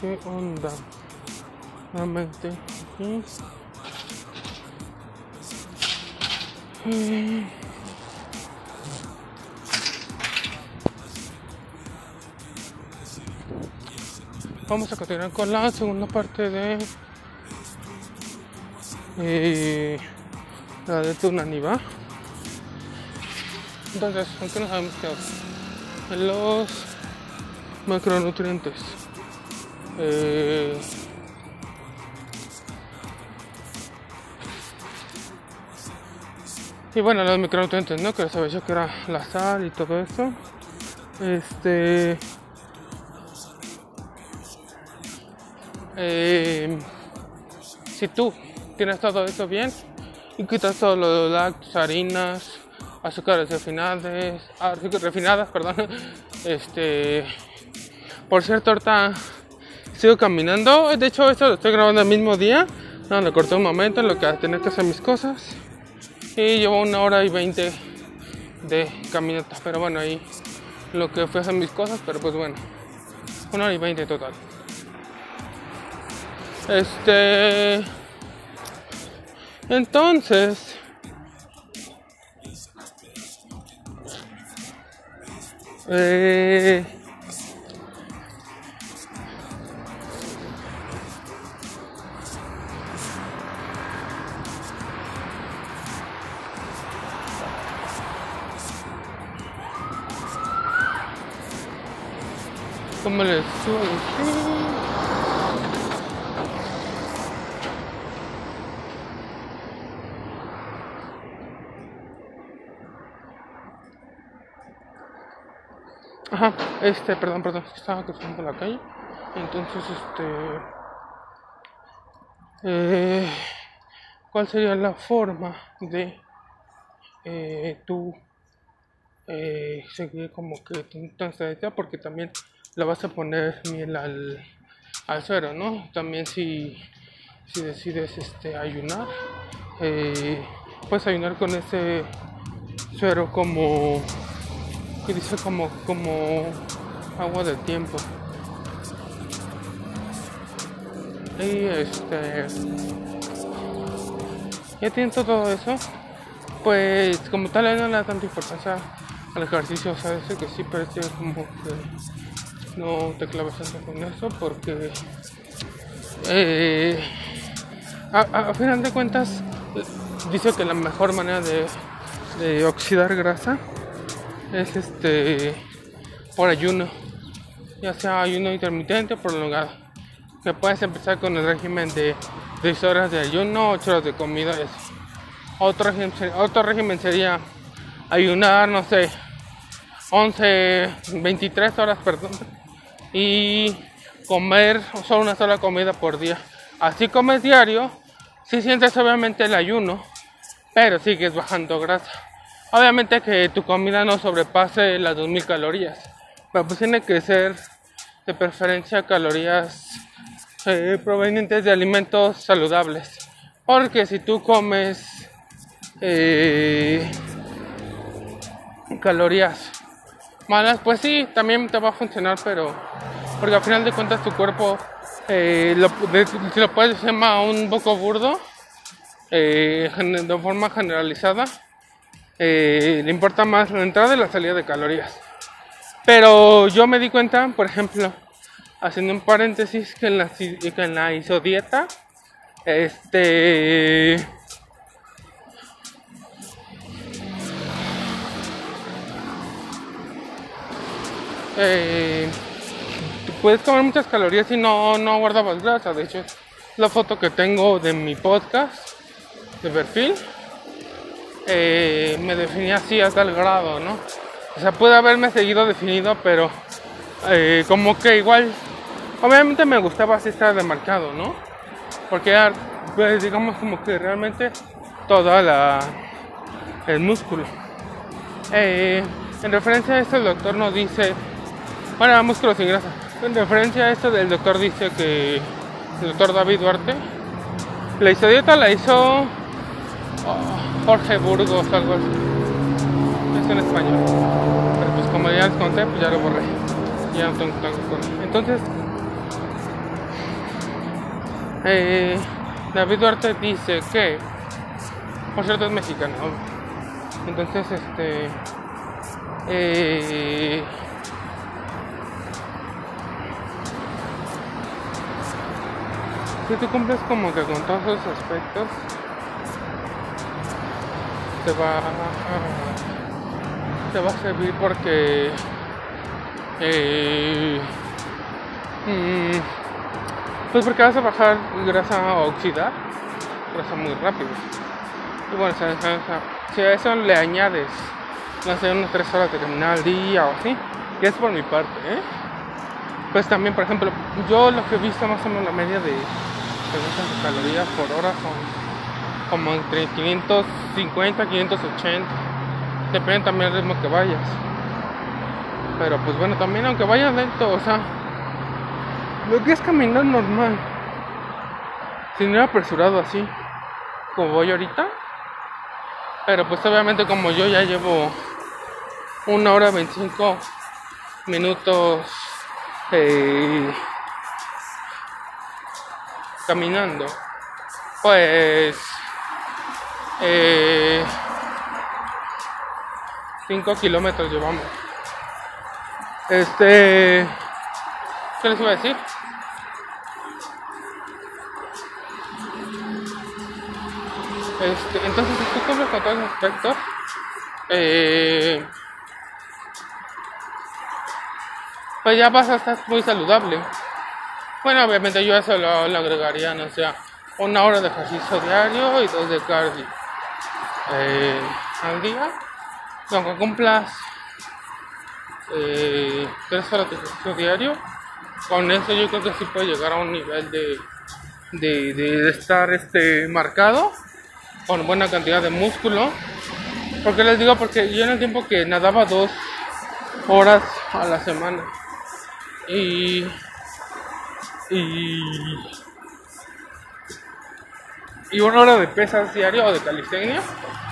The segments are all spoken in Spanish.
qué onda. Nuevamente. Vamos a continuar con la segunda parte de eh, la de Tunaniva. Entonces, aunque nos habíamos quedado? Los macronutrientes. Eh, y bueno, los micronutrientes, ¿no? Que había dicho que era la sal y todo eso. Este. Eh, si tú tienes todo eso bien y quitas todo lo de harinas, azúcares refinadas, azúcares refinadas, perdón. Este, por cierto, ahorita sigo caminando. De hecho, esto lo estoy grabando el mismo día. No, le corté un momento en lo que tenía que hacer mis cosas. Y llevo una hora y veinte de caminata. Pero bueno, ahí lo que fui a hacer mis cosas. Pero pues bueno, una hora y veinte total. Este. Entonces. Eh, Ajá, este, perdón, perdón, estaba cruzando la calle. Entonces, este. Eh, ¿Cuál sería la forma de eh, tú eh, seguir como que tu transferencia? Porque también le vas a poner miel al, al suero, ¿no? También si, si decides este, ayunar, eh, puedes ayunar con ese suero como que dice como, como agua del tiempo. Y este. Ya teniendo todo eso, pues como tal no le da tanta importancia al ejercicio, o sea, ese que sí parece como que no te claves tanto con eso porque eh, a, final de cuentas dice que la mejor manera de, oxidar grasa es este por ayuno, ya sea ayuno intermitente o prolongado. Que puedes empezar con el régimen de 6 horas de ayuno, 8 horas de comida así. Otro otro régimen sería ayunar, no sé, 11, 23 horas, perdón, y comer solo una sola comida por día. Así comes diario, si sientes obviamente el ayuno, pero sigues bajando grasa. Obviamente que tu comida no sobrepase las 2000 calorías, pero pues tiene que ser de preferencia calorías eh, provenientes de alimentos saludables. Porque si tú comes eh, calorías malas, pues sí, también te va a funcionar, pero porque al final de cuentas tu cuerpo, eh, si lo puedes llamar un poco burdo, eh, de forma generalizada, eh, le importa más la entrada y la salida de calorías. Pero yo me di cuenta, por ejemplo, haciendo un paréntesis, que en la, que en la isodieta, este... Eh, puedes comer muchas calorías y no, no guardabas grasa. De hecho, la foto que tengo de mi podcast de perfil eh, me definía así hasta el grado, ¿no? O sea, puede haberme seguido definido, pero eh, como que igual, obviamente me gustaba así estar demarcado, ¿no? Porque pues, digamos como que realmente toda la el músculo. En referencia a esto el doctor nos dice, bueno, músculo sin grasa. En referencia a esto el doctor dice que el doctor David Duarte, la isodieta la hizo oh, Jorge Burgos, algo así. Es en español. Pero pues como ya les conté, pues ya lo borré. Ya no tengo con Entonces, Eh, David Duarte dice que, por cierto, es mexicano. Entonces, este. Eh, si tú cumples como que con todos esos aspectos, te va te va a servir porque eh, mm, pues porque vas a bajar grasa oxidada grasa muy rápido y bueno si a eso le añades no sé unas 3 horas de caminar al día o así que es por mi parte ¿eh? pues también por ejemplo yo lo que he visto más o menos la media de, de calorías por hora son como entre 550 580 depende también del ritmo que vayas. Pero pues bueno también aunque vayas lento o sea lo que es caminar normal sin ir apresurado así como voy ahorita. Pero pues obviamente como yo ya llevo una hora 25 minutos eh, caminando pues 5 eh, kilómetros llevamos. Este. ¿Qué les iba a decir? Este, entonces, si tú cumples con todos los aspectos, eh, pues ya vas a estar muy saludable. Bueno, obviamente yo eso lo, lo agregaría, no sé, una hora de ejercicio diario y dos de cardio eh, al día. Aunque cumplas eh, tres horas de ejercicio diario, con eso yo creo que sí puede llegar a un nivel de, de, de estar este, marcado con buena cantidad de músculo. Porque les digo, porque yo en el tiempo que nadaba dos horas a la semana y, y y una hora de pesas diario o de calistenia,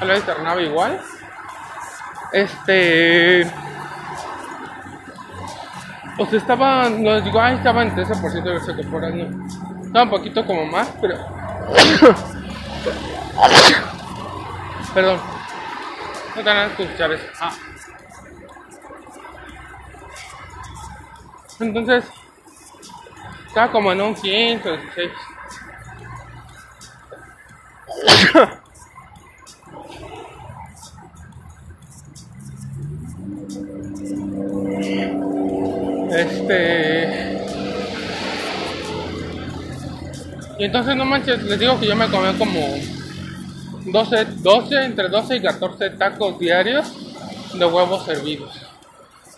a la alternaba igual. Este. O sea, estaba, no digo, ay, estaba en 13% de grasa corporal. Estaba un poquito como más, pero. Perdón. No te van a escuchar eso. Ah. Entonces, estaba como en un 15 o 16. Este. Y entonces no manches, les digo que yo me comí como 12, 12, entre 12 y 14 tacos diarios de huevos hervidos.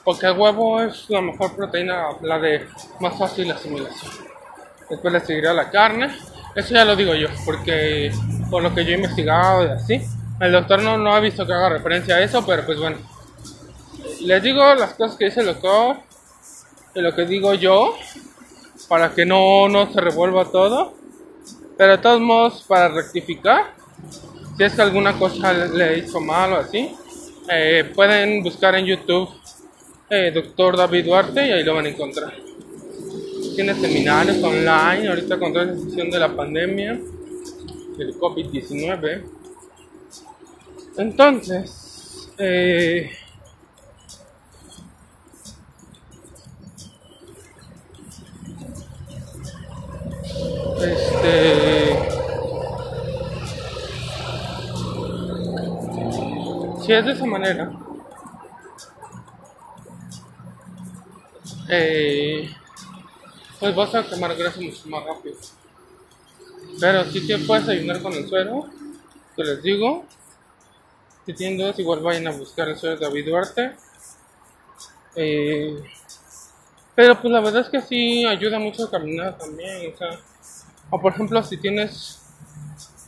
Porque el huevo es la mejor proteína, la de más fácil asimilación. Después le seguirá la carne. Eso ya lo digo yo, porque por lo que yo he investigado y así, el doctor no, no ha visto que haga referencia a eso, pero pues bueno. Les digo las cosas que dice el doctor y lo que digo yo, para que no, no se revuelva todo. Pero de todos modos, para rectificar, si es que alguna cosa le hizo mal o así, eh, pueden buscar en YouTube eh, Doctor David Duarte y ahí lo van a encontrar. Tiene seminarios online, ahorita con toda la situación de la pandemia, del COVID-19. Entonces, eh, este si es de esa manera eh, pues vas a quemar grasa mucho más rápido. Pero si te puedes ayudar con el suero que les digo. Si tienen dudas igual vayan a buscar el suero de David Duarte. Eh, pero pues la verdad es que sí ayuda mucho a caminar también o sea o por ejemplo, si tienes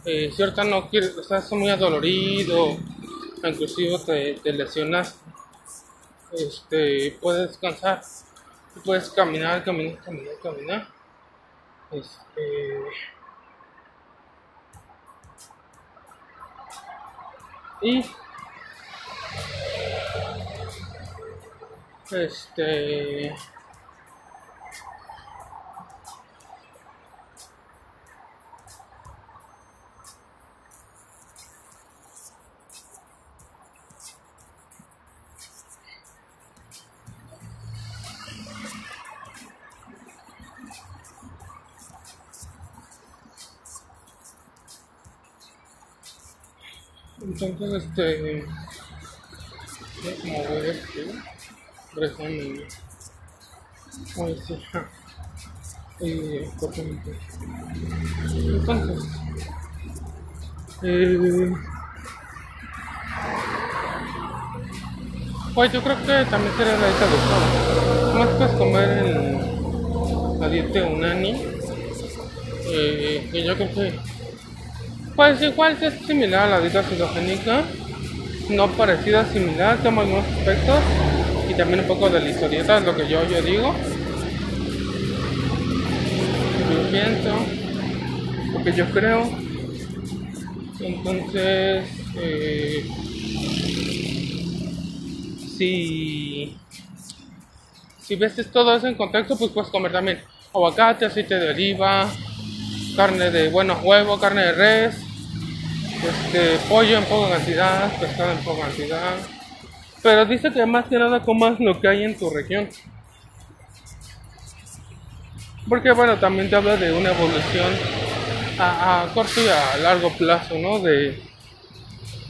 eh, cierta no quieres, estás muy adolorido, inclusive te, te lesionas, este, puedes descansar, puedes caminar, caminar, caminar, caminar. Este, y. Este Entonces, este. Como ver este. Resumen. Ay, sí. Y cortamente. Entonces. Eh, pues yo creo que también sería la dieta de. Más puedes comer en la dieta unani. Eh, que yo creo que pues igual es similar a la dieta cetogénica, no parecida, similar, toma algunos aspectos y también un poco de la historieta, es lo que yo, yo digo. Lo que pienso, lo que yo creo. Entonces, eh, si, si ves todo eso en contexto, pues puedes comer también aguacate, aceite de oliva, carne de, bueno, huevo, carne de res, este, pollo en poca cantidad, pescado en poca cantidad. Pero dice que más que nada comas lo que hay en tu región. Porque bueno, también te habla de una evolución a, corto y a largo plazo, ¿no? De,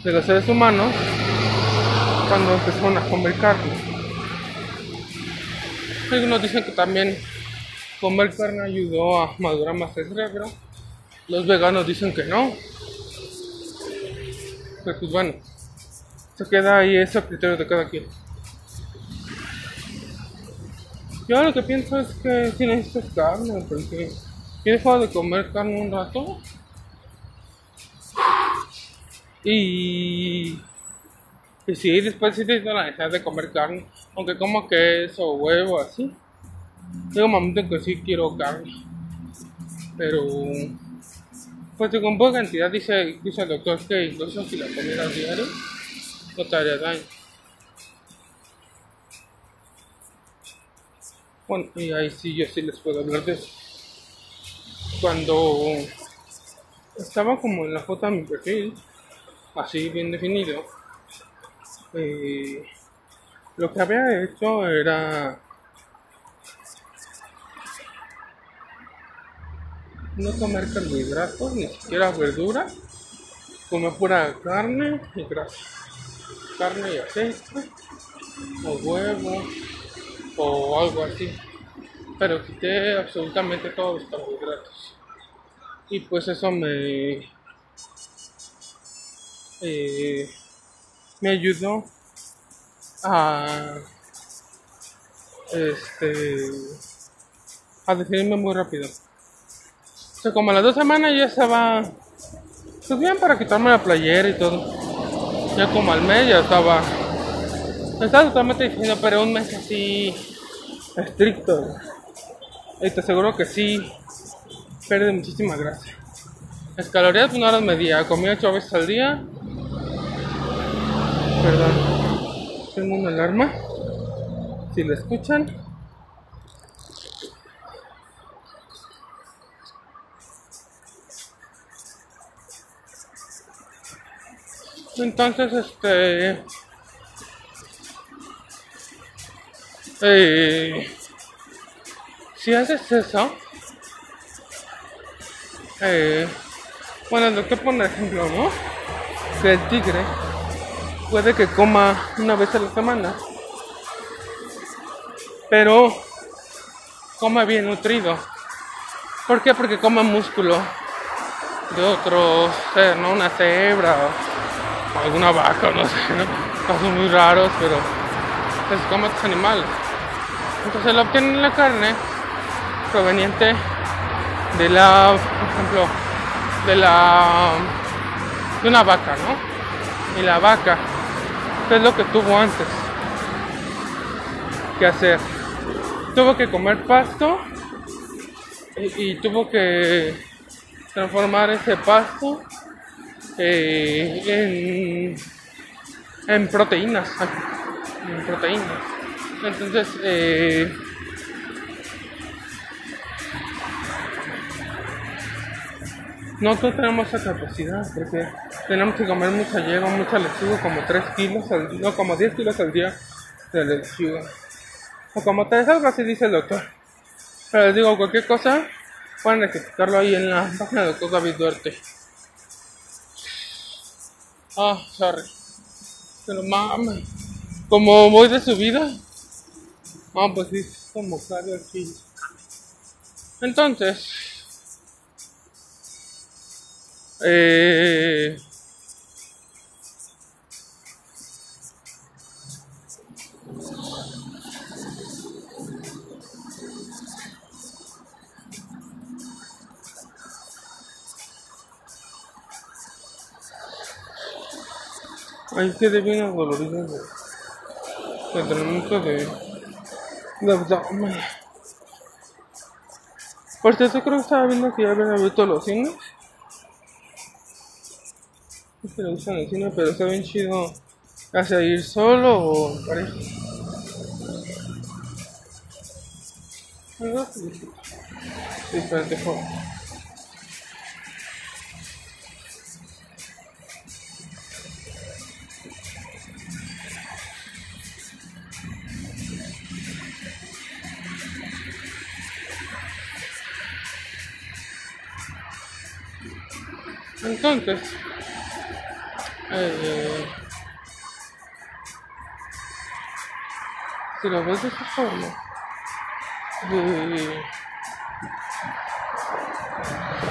de los seres humanos cuando empezaron a comer carne. Algunos dicen que también comer carne ayudó a madurar más el cerebro. Los veganos dicen que no. Pues, pues bueno, se queda ahí ese criterio de cada quien. Yo lo que pienso es que si necesitas carne, porque he dejado de comer carne un rato. Y, y sí, después sí tengo la necesidad de comer carne, aunque como queso, huevo, así. Tengo un momento en que sí quiero carne. Pero, pues con poca cantidad, dice, dice el doctor que incluso si la comida diario, no te haría daño. Bueno, y ahí sí, yo sí les puedo hablar de eso. Cuando estaba como en la foto de mi perfil, así bien definido, eh, lo que había hecho era no comer carbohidratos, ni siquiera verdura, comer pura carne y grasa, carne y aceite, o huevo, o algo así. Pero quité absolutamente todos los carbohidratos. Y pues eso me, eh, me ayudó a este a definirme muy rápido. O como a las dos semanas ya estaba pues para quitarme la playera y todo. Ya como al mes ya estaba. Estaba totalmente diciendo, pero un mes así estricto. Y te aseguro que sí pierde muchísima grasa. Las calorías pues no las medía, comía ocho veces al día. Perdón, tengo una alarma. Si la escuchan. Entonces, este... Eh, si haces eso, eh, bueno, el doctor pone ejemplo, ¿no? Que el tigre puede que coma una vez a la semana, pero coma bien nutrido. ¿Por qué? Porque coma músculo de otro ser, ¿no? Una cebra alguna vaca, no sé, casos muy raros, pero se come estos animales. Entonces lo obtienen la carne proveniente de la, por ejemplo, de la de una vaca, ¿no? Y la vaca, ¿qué es lo que tuvo antes que hacer? Tuvo que comer pasto y tuvo que transformar ese pasto eh, en, proteínas. En proteínas. Entonces, eh, nosotros tenemos esa capacidad porque tenemos que comer mucha hierba, mucha lechuga, como 3 kilos, al, no, como 10 kilos al día de lechuga. O como 3, algo así dice el doctor. Pero les digo, cualquier cosa, pueden explicarlo ahí en la página del doctor David Duarte. Ah, sorry. Pero mames. Como voy de subida. Ah, pues sí, como claro aquí. Entonces. Eh. Ahí quedé bien adolorido de, de entrenamiento de, de abdomen. Por cierto, creo que estaba viendo que ya habían abierto los cines. No se le gustan el cine, pero está bien chido. ¿Hacia ir solo o en pareja? Sí, espérate, joder. Entonces, eh, si lo ves de esa forma, eh,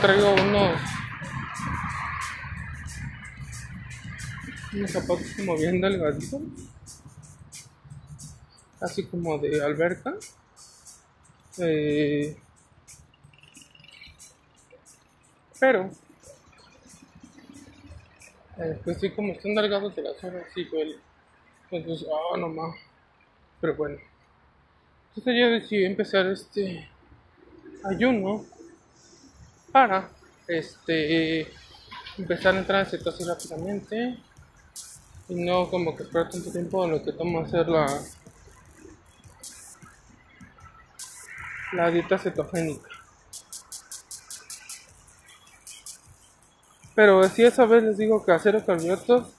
traigo unos, unos zapatos como bien delgaditos, así como de alberca. Eh, pero eh, pues sí, como están delgados de las horas, sí duele. Entonces, ah, no más. Pero bueno. Entonces yo decidí empezar este ayuno para este empezar a entrar en cetosis rápidamente y no como que esperar tanto tiempo en lo que toma hacer la la dieta cetogénica. Pero si esa vez les digo que acero carbohidratos,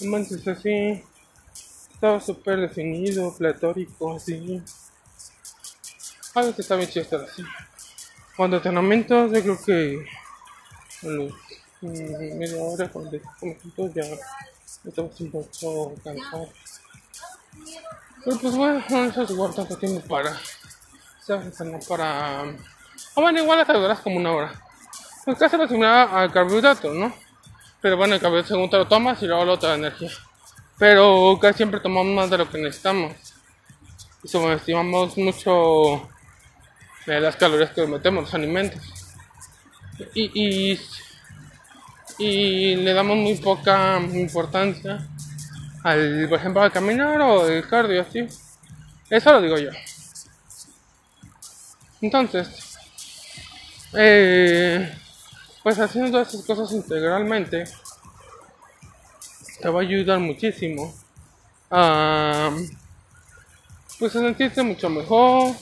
no manches así, estaba súper definido, pletórico, así. A veces está bien chido así. Cuando entrenamientos, yo creo que los media hora, 45 minutos ya estamos un poco cansados. Pero pues bueno, no necesito guardar tanto tiempo para, para... Ah, bueno, igual hasta duras como una hora. Lo similar al carbohidrato, ¿no? Pero bueno, el carbohidrato según te lo tomas y luego lo otra energía. Pero casi siempre tomamos más de lo que necesitamos. Y subestimamos mucho de las calorías que metemos, los alimentos. Y, y, y le damos muy poca importancia al, por ejemplo, al caminar o el cardio, así. Eso lo digo yo. Entonces, eh, pues haciendo esas cosas integralmente te va a ayudar muchísimo a pues a sentirte mucho mejor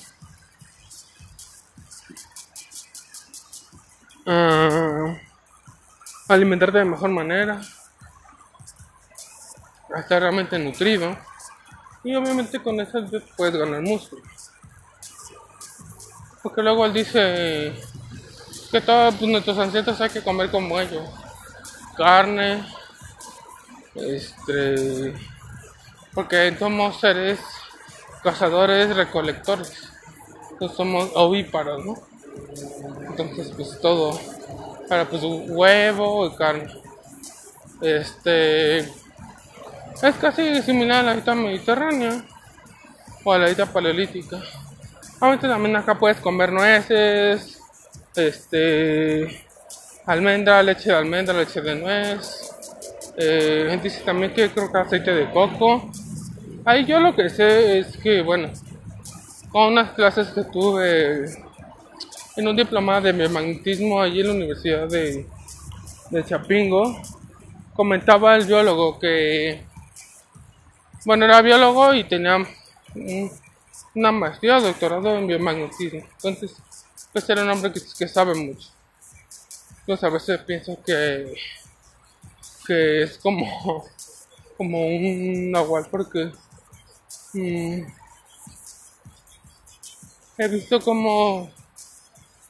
a alimentarte de mejor manera a estar realmente nutrido y obviamente con eso puedes ganar músculo. Porque luego él dice que todos pues, nuestros ancestros hay que comer como ellos. Carne, este, porque somos seres cazadores, recolectores. Entonces somos ovíparos, ¿no? Entonces, pues todo. Para pues huevo y carne. Este es casi similar a la dieta mediterránea o a la dieta paleolítica. Obviamente también acá puedes comer nueces, este almendra, leche de almendra, leche de nuez. Eh, dice también que creo que aceite de coco. Ahí yo lo que sé es que, bueno, con unas clases que tuve en un diplomado de biomagnetismo allí en la Universidad de, de Chapingo, comentaba el biólogo que, bueno, era biólogo y tenía una maestría, doctorado en biomagnetismo. Entonces, pues era un hombre que, sabe mucho. Entonces a veces pienso que, que es como, como un nahual porque mm, he visto cómo,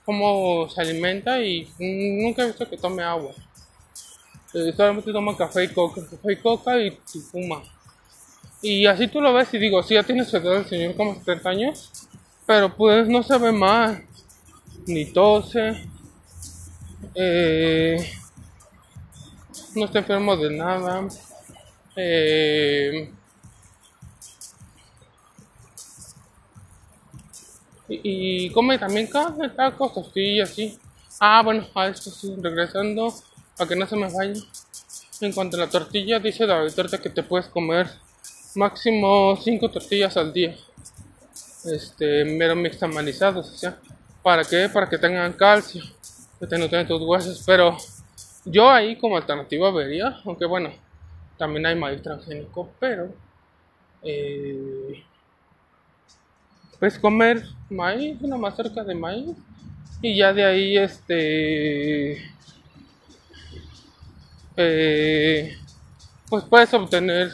cómo se alimenta y nunca he visto que tome agua. eh, solamente toma café y coca, café y coca y, y fuma. Y así tú lo ves y digo, sí, ya tiene su edad el señor como 70 años, pero pues no se ve mal, ni tose, eh, no está enfermo de nada. Eh, y, come también tacos, tortillas, sí. Ah, bueno, a esto sí, regresando, para que no se me vaya. En cuanto a la tortilla, dice la torta que te puedes comer máximo 5 tortillas al día. Este, mero mixtamalizados, o sea, ¿para qué? Para que tengan calcio, que te tus huesos, pero yo ahí como alternativa vería, aunque bueno, también hay maíz transgénico, pero eh, pues comer maíz, una más cerca de maíz, y ya de ahí este eh, pues puedes obtener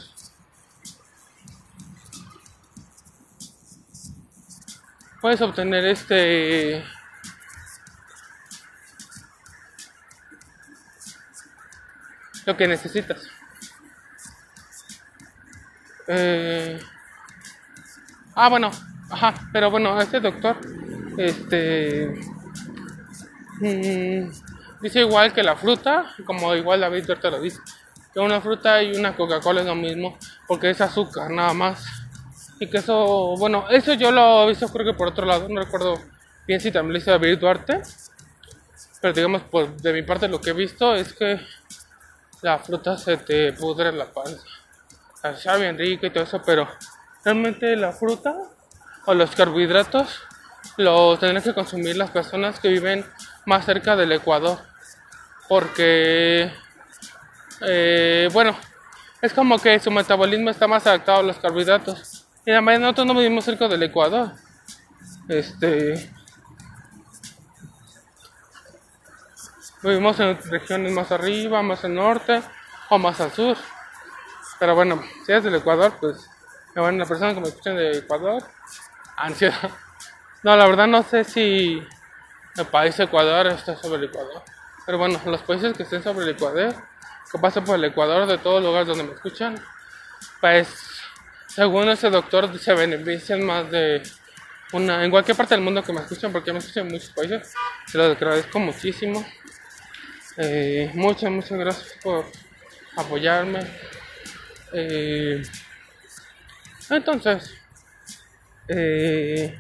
puedes obtener este lo que necesitas. Eh, ah bueno ajá pero bueno este doctor este mm, dice igual que la fruta como igual David te lo dice que una fruta y una Coca-Cola es lo mismo porque es azúcar nada más y que eso, bueno, eso yo lo he visto creo que por otro lado, no recuerdo bien si también lo hizo David Duarte. Pero digamos, pues de mi parte lo que he visto es que la fruta se te pudre la panza. O sea, bien rica y todo eso, pero realmente la fruta o los carbohidratos los tendrán que consumir las personas que viven más cerca del Ecuador. Porque, eh, bueno, es como que su metabolismo está más adaptado a los carbohidratos. Además nosotros no vivimos cerca del Ecuador. Este. Vivimos en regiones más arriba, más al norte o más al sur. Pero bueno, si es del Ecuador, pues. Bueno, la persona que me escuchan de Ecuador, ansiedad. No, la verdad no sé si el país Ecuador está sobre el Ecuador. Pero bueno, los países que estén sobre el Ecuador, que pasen por el Ecuador de todos los lugares donde me escuchan, pues según ese doctor se benefician más de una en cualquier parte del mundo que me escuchan porque me escuchan en muchos países se lo agradezco muchísimo eh, muchas muchas gracias por apoyarme eh, entonces eh,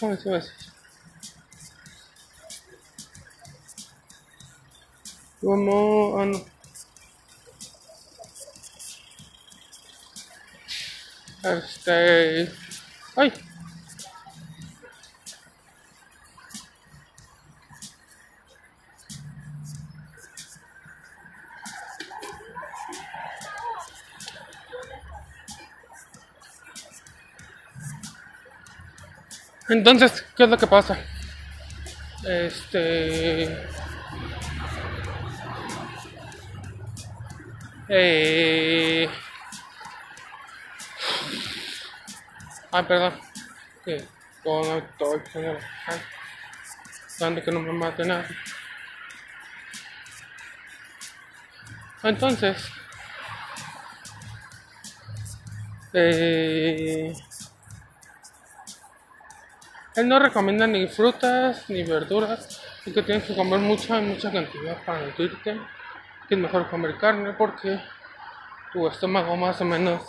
¿cómo se va a decir? Como, ah, no. Este. ¡Ay! Entonces, ¿qué es lo que pasa? Este. Eh... Ah, perdón. Que todo estoy. Donde que no me mate nada. Entonces, eh, él no recomienda ni frutas ni verduras, y que tienes que comer mucha, mucha cantidad para nutrirte que es mejor comer carne porque tu estómago más o menos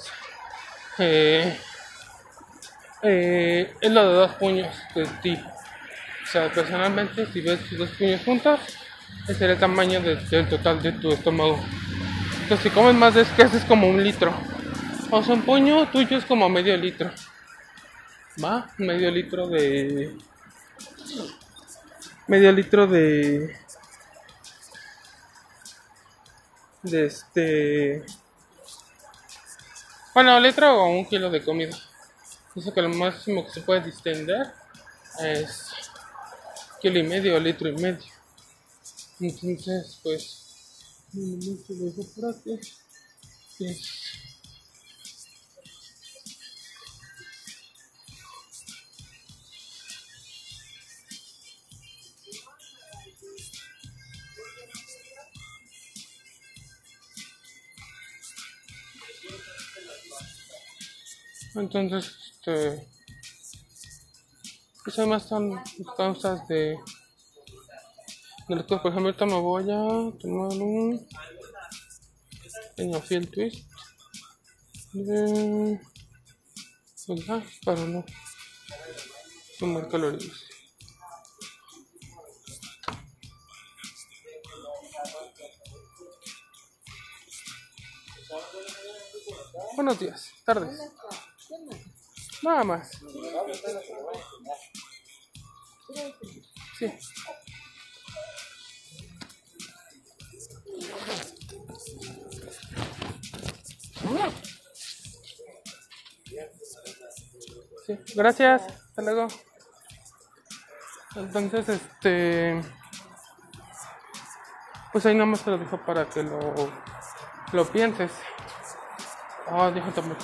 eh, eh, es lo de dos puños de ti. O sea, personalmente, si ves tus dos puños juntos, ese es el tamaño del total de tu estómago. Entonces, si comes más de eso, es como un litro. O sea, un puño tuyo es como medio litro. ¿Va? Medio litro de. Medio litro de de este bueno litro o un kilo de comida. Dice que lo máximo que se puede distender es kilo y medio litro y medio. Entonces pues Entonces, este. Pues además son causas de. de las cosas. Por ejemplo, ahorita me voy a tomar un. pequeño fiel twist. De. Para no. sumar calorías. Buenos días, tardes. Nada más. Sí. Gracias. Hasta luego. Entonces, este. Pues ahí nada más te lo dejo para que lo, lo pienses. Ah, déjame tomar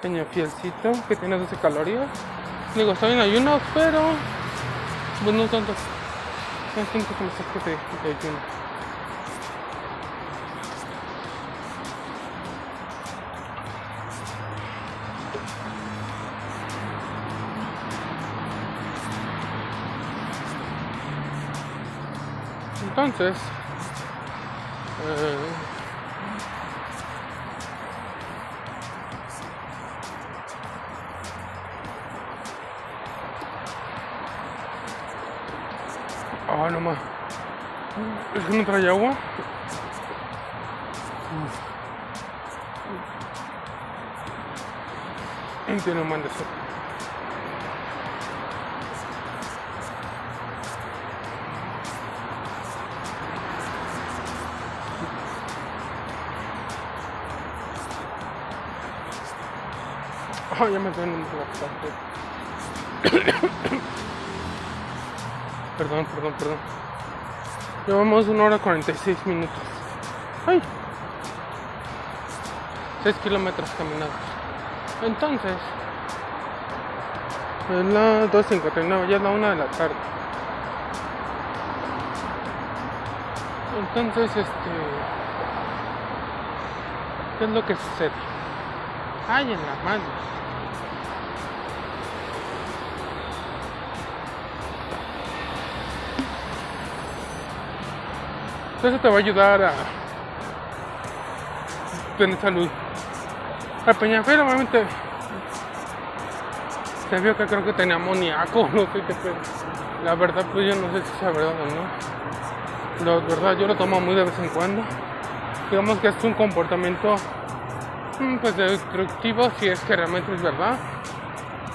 tantita pequeño fielcito que tiene 12 calorías. Digo, estoy en ayuno, pero pues no tanto. Son 5 que de, de ayuno. Entonces, Ah, no más. Es que no trae agua. Un man de eso. Ah, ya me estoy bastante. Perdón, perdón, perdón. Llevamos una hora 46 minutos. ¡Ay! 6 kilómetros caminados. Entonces, es la 2.59, ya es la 1 de la tarde. Entonces, este. ¿Qué es lo que sucede? ¡Ay, en la mano! Eso te va a ayudar a tener salud. A Peñafiel normalmente se vio que creo que tenía amoníaco, no sé qué pero La verdad pues yo no sé si es verdad o no. La verdad yo lo tomo muy de vez en cuando. Digamos que es un comportamiento mm, pues destructivo si es que realmente es verdad.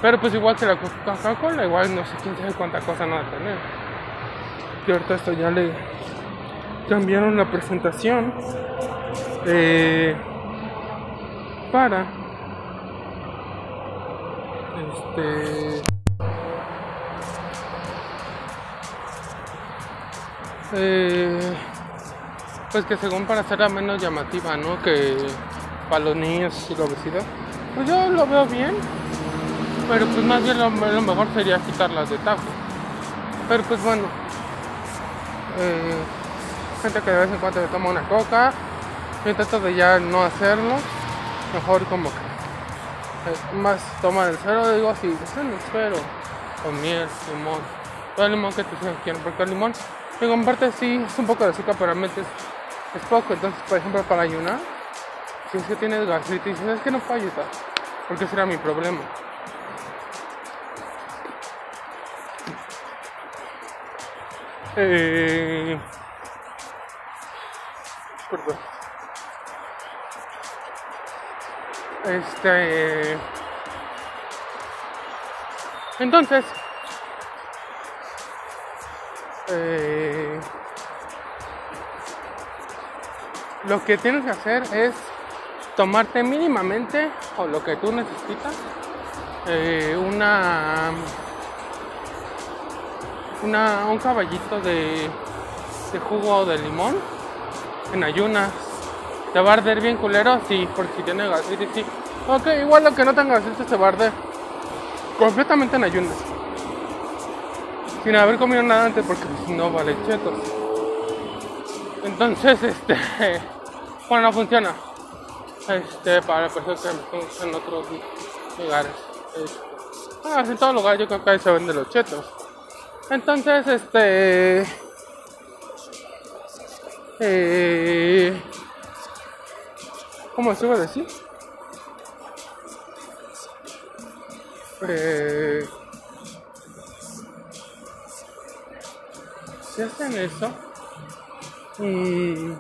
Pero pues igual que la Coca-Cola, igual no sé quién sabe cuánta cosa no va a tener. Y ahorita esto ya le cambiaron la presentación eh, para este eh, pues que según para hacerla menos llamativa no que para los niños y la obesidad pues yo lo veo bien pero pues más bien lo, lo mejor sería quitarlas de tajo. Pero pues bueno eh, gente que de vez en cuando se toma una coca. Yo intento de ya no hacerlo. Mejor como que eh, más tomar el cero, digo así, es el cero. Con miel, limón. Todo el limón que te quieren, porque el limón, digo, en parte sí es un poco de azúcar, pero realmente es, es poco. Entonces, por ejemplo, para ayunar, si es que tienes gastritis, es que no puedo ayudar, porque ese era mi problema. Eh, Este. Entonces. Eh, lo que tienes que hacer es tomarte mínimamente o lo que tú necesitas eh, una, una un caballito de, de jugo de limón en ayunas. ¿Te va a arder bien culero? Sí, porque si tiene gastritis, sí. Ok, igual lo que no tenga gastritis se va a arder. Completamente en ayunas. Sin haber comido nada antes porque si no vale chetos. Entonces, este... Bueno, no funciona. este, para personas que en otros lugares. Este, en todo lugar yo creo que ahí se venden los chetos. Entonces, este... Eh, ¿Cómo se iba a decir? Eh, si hacen eso y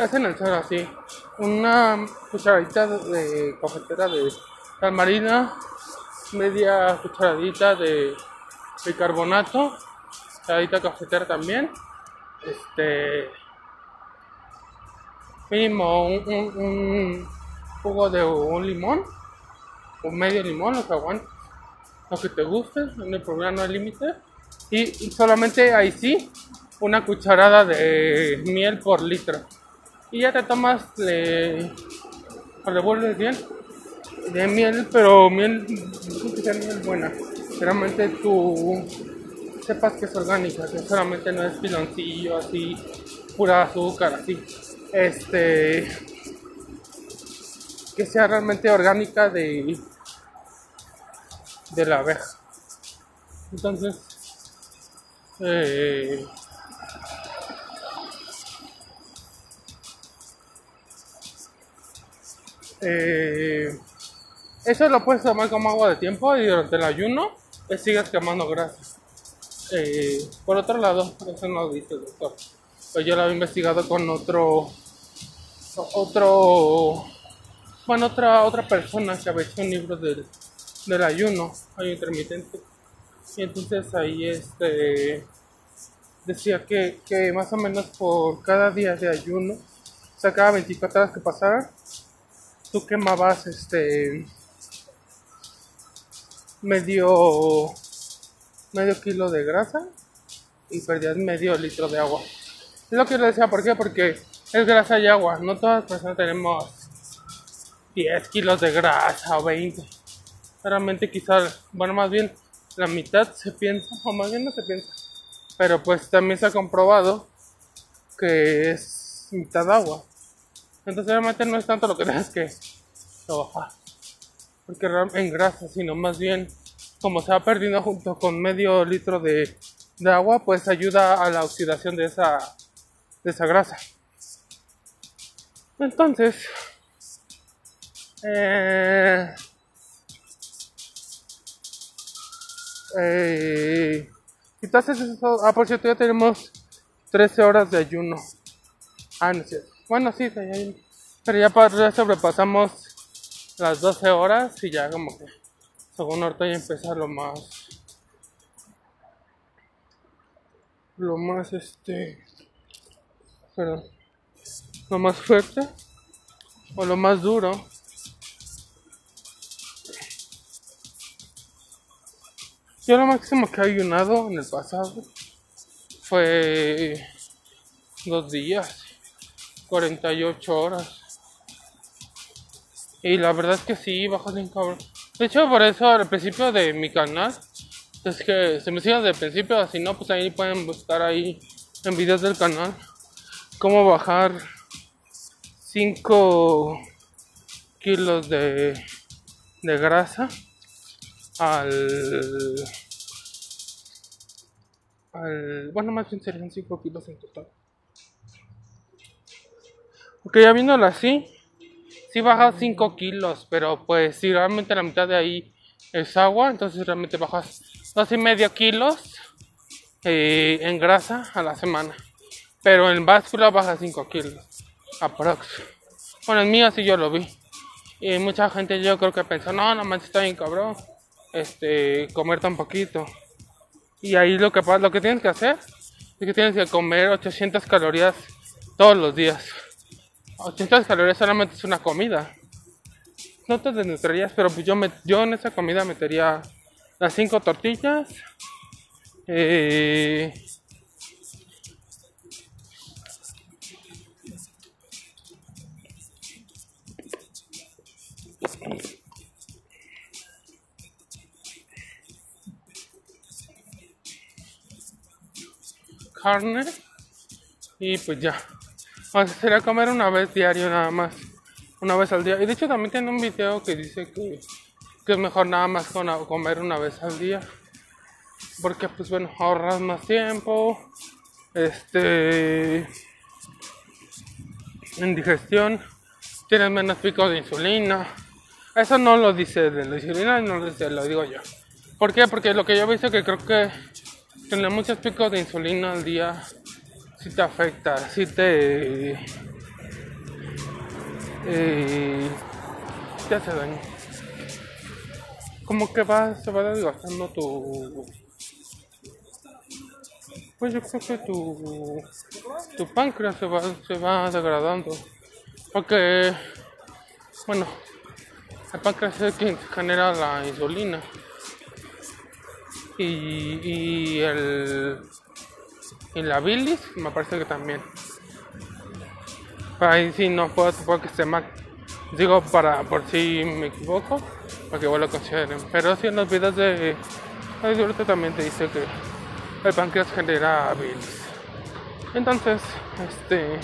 hacen el suelo así una cucharadita de cafetera de sal marina media cucharadita de bicarbonato cucharadita cafetera también este mínimo un, un, jugo de un limón o medio limón lo que aguantes lo que te guste no hay problema no hay límite. Y solamente ahí sí una cucharada de miel por litro. Y ya te tomas le revuelves bien de miel pero miel que sea miel buena realmente tú sepas que es orgánica que solamente no es piloncillo así pura azúcar así este que sea realmente orgánica de de la abeja entonces eh, eh, eso lo puedes tomar como agua de tiempo y durante el ayuno sigues quemando grasa. Eh, por otro lado, eso no lo dice el doctor, pues yo lo había investigado con otro, otro, bueno, otra, otra persona que había hecho un libro del, del ayuno, ayuno intermitente. Y entonces ahí este decía que, que más o menos por cada día de ayuno, o sea, cada 24 horas que pasara, tú quemabas este medio medio kilo de grasa y perdías medio litro de agua. Es lo que le decía, ¿por qué? Porque es grasa y agua. No todas las personas tenemos 10 kilos de grasa o 20. Realmente quizás, bueno, más bien la mitad se piensa, o más bien no se piensa. Pero pues también se ha comprobado que es mitad agua. Entonces realmente no es tanto lo que tienes que trabajar. Porque en grasa, sino más bien como se va perdiendo junto con medio litro de, de agua, pues ayuda a la oxidación de esa, de esa grasa. Entonces, eh, Eh, entonces, eso, ah, por cierto, ya tenemos 13 horas de ayuno. Ah, no cierto. Bueno, sí, pero ya sobrepasamos las 12 horas y ya como que según ahorita ya empieza lo más lo más este perdón lo más fuerte o lo más duro Yo lo máximo que he ayunado en el pasado fue dos días, 48 horas. Y la verdad es que sí, bajo sin cabrón. De hecho, por eso al principio de mi canal, es que se me sigan de principio, si no, pues ahí pueden buscar ahí en videos del canal cómo bajar 5 kilos de, de grasa al, al bueno más bien serían 5 kilos en total. Ok ya viéndolo así sí bajas 5 kilos pero pues si realmente la mitad de ahí es agua entonces realmente bajas 2 y medio kilos eh, en grasa a la semana pero en báscula baja 5 kilos aprox bueno en mío así yo lo vi y mucha gente yo creo que pensó no no manches está bien cabrón este, comer tan poquito. Y ahí lo que, lo que tienes que hacer es que tienes que comer 800 calorías todos los días. 800 calorías solamente es una comida. No te desnutrirías, pero pues yo, me, yo en esa comida metería las 5 tortillas, eh, carne y pues ya. Vamos a hacer a comer una vez diario nada más. una vez al día. Y de hecho también tiene un video que dice que, que es mejor nada más comer una vez al día. Porque pues bueno, ahorras más tiempo. Este en digestión, tienes menos picos de insulina. Eso no lo dice de la insulina, no lo dice, lo digo yo. ¿Por qué? Porque lo que yo he visto que creo que tener muchos picos de insulina al día si te afecta, si te, eh, te hace daño. Como que va, se va desgastando tu pues yo creo que tu, tu páncreas se va, se va degradando. Porque, bueno, el páncreas es quien genera la insulina. Y, y el y la bilis me parece que también. Ahí sí no puedo, puedo que esté mal. Digo para por si me equivoco, para que vos lo consideren. Pero si en los videos de ahorita también te dice que el páncreas genera bilis. Entonces, este,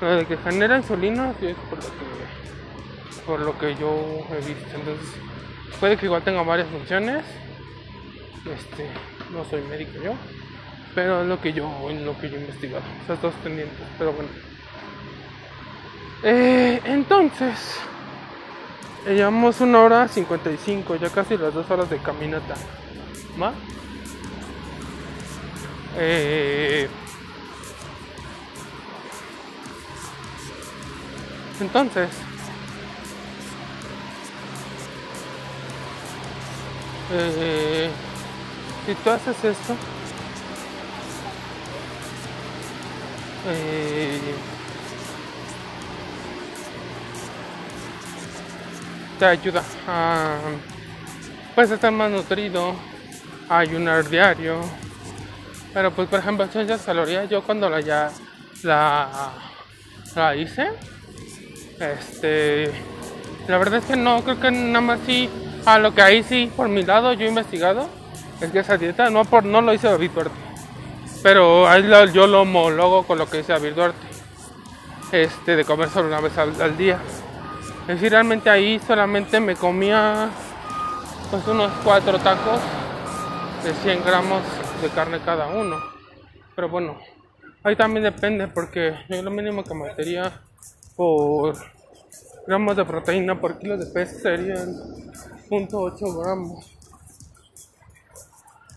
lo de que genera insulina, sí es por lo que, por lo que yo he visto. Entonces, puede que igual tenga varias funciones. Este, no soy médico yo, pero es lo que yo, lo que yo he investigado. Esas dos pendientes, pero bueno. Eh, entonces, llevamos una hora 55, ya casi las dos horas de caminata. ¿Va? Eh, entonces, eh, si tú haces esto, eh, te ayuda a pues, estar más nutrido, ayunar diario, pero pues por ejemplo, esas calorías yo cuando la ya la, hice, este, la verdad es que no, creo que nada más sí, a lo que ahí sí, por mi lado yo he investigado, es que esa dieta no por no lo hice David pero ahí yo lo homologo con lo que dice David Duarte, este, de comer solo una vez al, día. Es decir, realmente ahí solamente me comía pues unos cuatro tacos de 100 gramos de carne cada uno. Pero bueno, ahí también depende porque yo lo mínimo que metería por gramos de proteína por kilo de peso serían 0.8 gramos.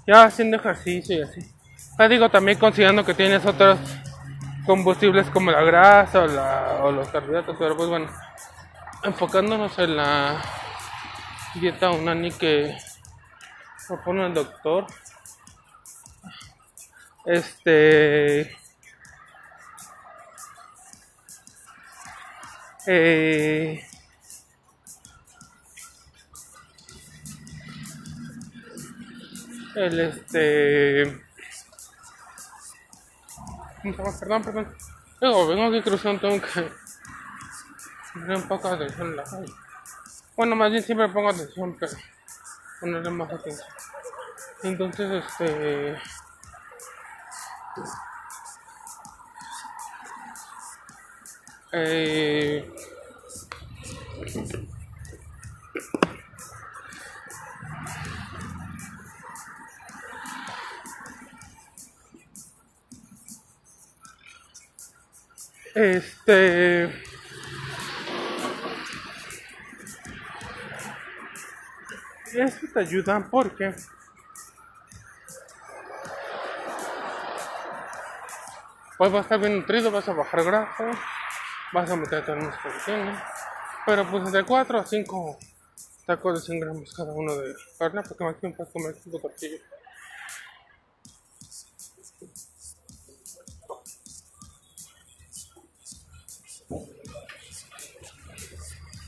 Ya haciendo ejercicio y así. Ya digo también considerando que tienes otros combustibles como la grasa o, la, o los carbohidratos, pero pues bueno, enfocándonos en la dieta unani que propone el doctor, este. Eh, el este. Perdón, perdón. Luego vengo aquí cruzando, tengo que poner un poco de atención en la calle. Bueno, más bien siempre pongo atención, pero ponerle más atención. Entonces, este. Eh, este eso te ayuda porque pues vas a estar bien nutrido, vas a bajar grasa, vas a meter todas las proteínas, pero pues entre 4 a 5 tacos de 100 gramos cada uno de carne, porque máximo puedes comer 5 tortillas.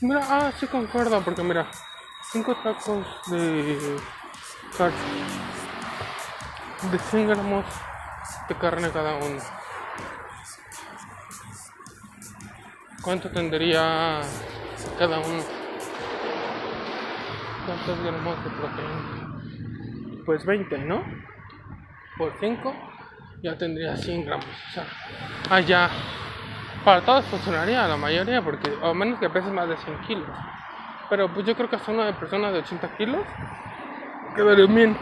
Mira, ah, sí concuerdo, porque mira, 5 tacos de carne, de 100 gramos de carne cada uno. ¿Cuánto tendría cada uno? ¿Cuántos gramos de proteína? Pues 20, ¿no? Por 5 ya tendría 100 gramos. O sea, allá Para todos funcionaría, la mayoría, porque o menos que peses más de 100 kilos. Pero pues yo creo que hasta una persona de 80 kilos quedaría bien.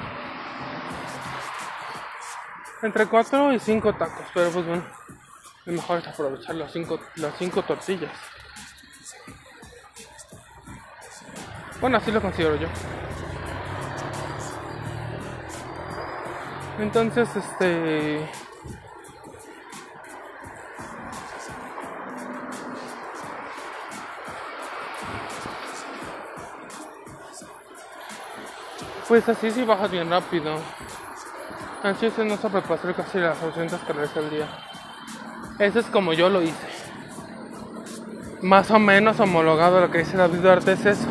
Entre 4 y 5 tacos, pero pues bueno, lo mejor es aprovechar las 5 las cinco tortillas. Bueno, así lo considero yo. Entonces, este... Pues así sí bajas bien rápido. Así se nos casi las 200 calorías al día. Eso es como yo lo hice. Más o menos homologado a lo que dice David Duarte es eso.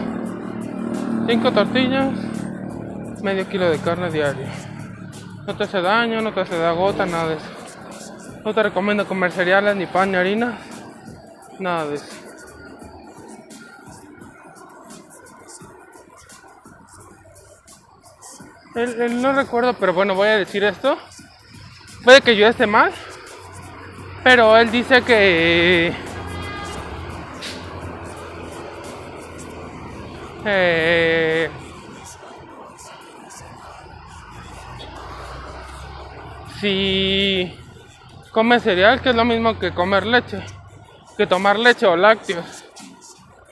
5 tortillas, medio kilo de carne diario. No te hace daño, no te hace da gota, nada de eso. No te recomiendo comer cereales, ni pan, ni harina. Nada de eso. Él, no recuerdo, pero bueno, voy a decir esto. Puede que yo esté mal, pero él dice que eh, si come cereal, que es lo mismo que comer leche, que tomar leche o lácteos,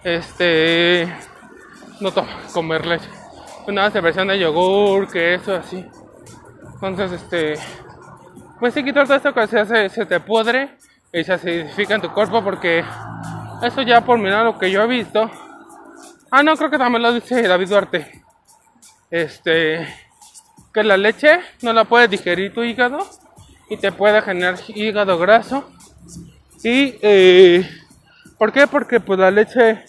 este, no toma comer leche una versión de yogur, que eso así. Entonces, este, pues sí, quitar todo esto que se, hace, se te pudre y se acidifica en tu cuerpo porque eso ya por mirar lo que yo he visto. Ah, no, creo que también lo dice David Duarte. Este, que la leche no la puede digerir tu hígado y te puede generar hígado graso. Y, eh, ¿por qué? Porque pues la leche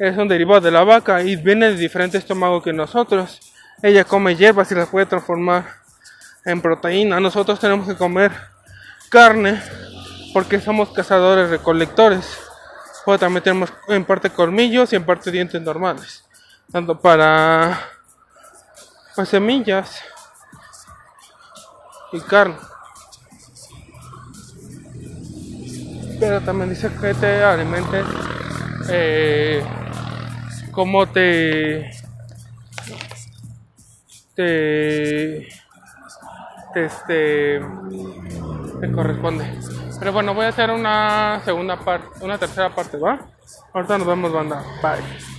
es un derivado de la vaca y viene de diferente estómago que nosotros. Ella come hierbas y las puede transformar en proteína. Nosotros tenemos que comer carne porque somos cazadores recolectores. O también tenemos en parte colmillos y en parte dientes normales. Tanto para pues, semillas y carne. Pero también dice que te alimentes eh, cómo te te, este te corresponde. Pero bueno, voy a hacer una segunda parte, una tercera parte, ¿va? Ahorita nos vemos, banda. Bye.